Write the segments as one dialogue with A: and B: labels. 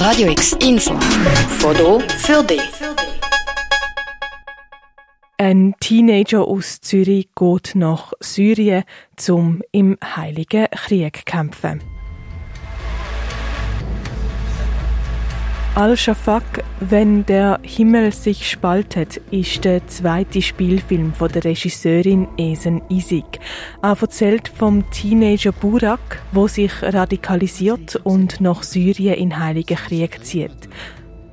A: Radio X Info. Foto für dich.
B: Ein Teenager aus Zürich geht nach Syrien, um im Heiligen Krieg zu kämpfen. Al-Shafak, wenn der Himmel sich spaltet, ist der zweite Spielfilm von der Regisseurin Esen Isik. Er erzählt vom Teenager Burak, wo sich radikalisiert und nach Syrien in Heiligen Krieg zieht.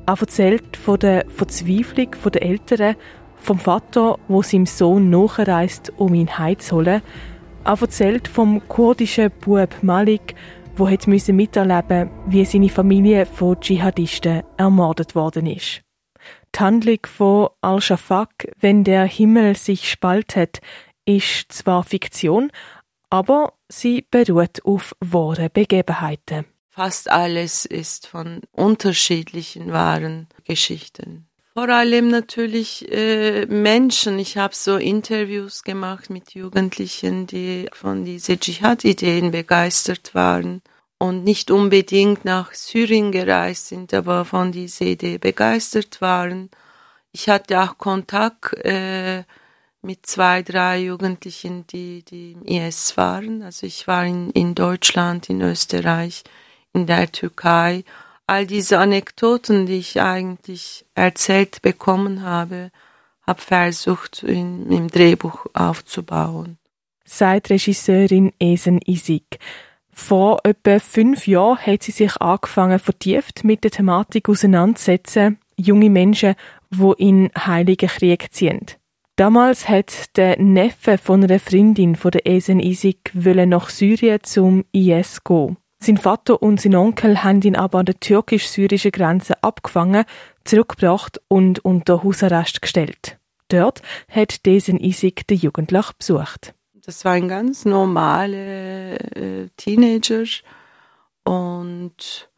B: Er erzählt von der Verzweiflung der Eltern, vom Vater, wo seinem Sohn nachreist, um ihn heimzuholen. Er erzählt vom kurdischen Bub Malik, wo hat müssen miterleben, wie seine Familie von Dschihadisten ermordet worden ist. Die Handlung von Al-Shafak, wenn der Himmel sich spaltet, ist zwar Fiktion, aber sie beruht auf wahren Begebenheiten.
C: Fast alles ist von unterschiedlichen wahren Geschichten. Vor allem natürlich äh, Menschen. Ich habe so Interviews gemacht mit Jugendlichen, die von diesen Dschihad-Ideen begeistert waren und nicht unbedingt nach Syrien gereist sind, aber von dieser Idee begeistert waren. Ich hatte auch Kontakt äh, mit zwei, drei Jugendlichen, die, die im IS waren. Also ich war in, in Deutschland, in Österreich, in der Türkei all diese Anekdoten, die ich eigentlich erzählt bekommen habe, habe versucht, in, im Drehbuch aufzubauen.
B: Sagt Regisseurin Esen Isik. Vor etwa fünf Jahren hat sie sich angefangen, vertieft mit der Thematik auseinanderzusetzen, junge Menschen, die in Heiligen Krieg ziehen. Damals hat der Neffe von einer Freundin von der Esen Isik nach Syrien zum IS gehen. Sein Vater und sein Onkel haben ihn aber an der türkisch-syrischen Grenze abgefangen, zurückgebracht und unter Hausarrest gestellt. Dort hat diesen Isik den Jugendlichen besucht.
C: Das war ein ganz normaler äh, Teenager und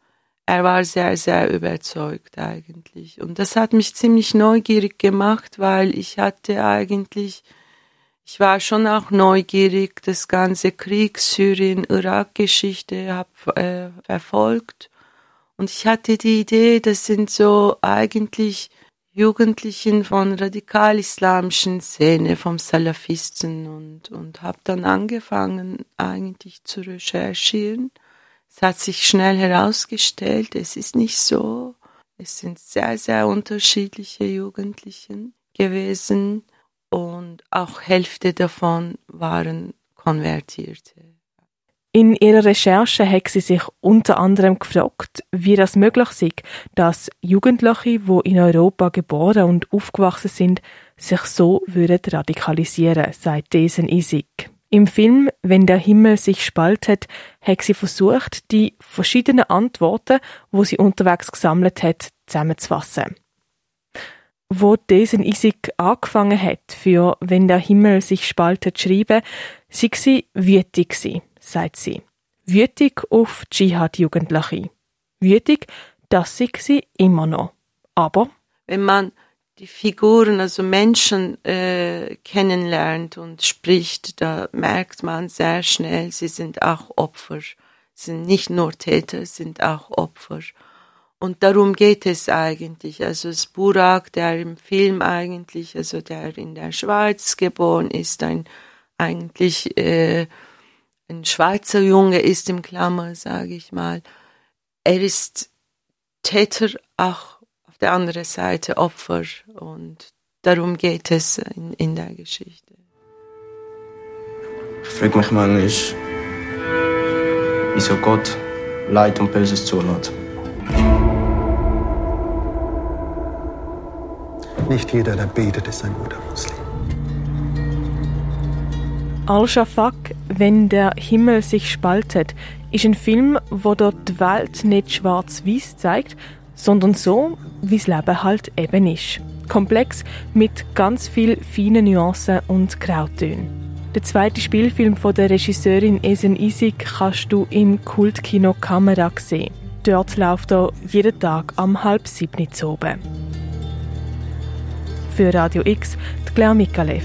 C: er war sehr, sehr überzeugt eigentlich. Und das hat mich ziemlich neugierig gemacht, weil ich hatte eigentlich ich war schon auch neugierig, das ganze Krieg, Syrien, Irak-Geschichte habe äh, verfolgt. Und ich hatte die Idee, das sind so eigentlich Jugendlichen von radikal-islamischen Szene, vom Salafisten und, und habe dann angefangen eigentlich zu recherchieren. Es hat sich schnell herausgestellt, es ist nicht so. Es sind sehr, sehr unterschiedliche Jugendlichen gewesen und auch Hälfte davon waren Konvertierte.
B: In ihrer Recherche hat sie sich unter anderem gefragt, wie das möglich ist, dass Jugendliche, die in Europa geboren und aufgewachsen sind, sich so würden radikalisieren, sagt Desen Isik. Im Film Wenn der Himmel sich spaltet, hat sie versucht, die verschiedenen Antworten, wo sie unterwegs gesammelt hat, zusammenzufassen. Wo diesen Isik angefangen hat, für «Wenn der Himmel sich spaltet» zu schreiben, sei sie wütig sagt sie. Wütig auf Dschihad-Jugendliche. Wütig, das sei sie immer noch. Aber
C: wenn man die Figuren, also Menschen äh, kennenlernt und spricht, da merkt man sehr schnell, sie sind auch Opfer. Sie sind nicht nur Täter, sind auch Opfer. Und darum geht es eigentlich. Also das Burak, der im Film eigentlich, also der in der Schweiz geboren ist, ein eigentlich äh, ein Schweizer Junge ist im Klammer, sage ich mal. Er ist Täter, auch auf der anderen Seite Opfer. Und darum geht es in, in der Geschichte.
D: Ich frage mich manchmal, wieso Gott Leid und Böses zulässt.
E: Nicht jeder, der betet, ist ein guter Muslim.
B: Al-Shafak, wenn der Himmel sich spaltet, ist ein Film, wo dort die Welt nicht schwarz-weiß zeigt, sondern so, wie das Leben halt eben ist. Komplex mit ganz viel feinen Nuancen und Grautönen. Der zweite Spielfilm von der Regisseurin Esen Isik kannst du im Kultkino Kamera sehen. Dort läuft er jeden Tag am halb sieben oben. Für Radio X, die Claire Mikalev.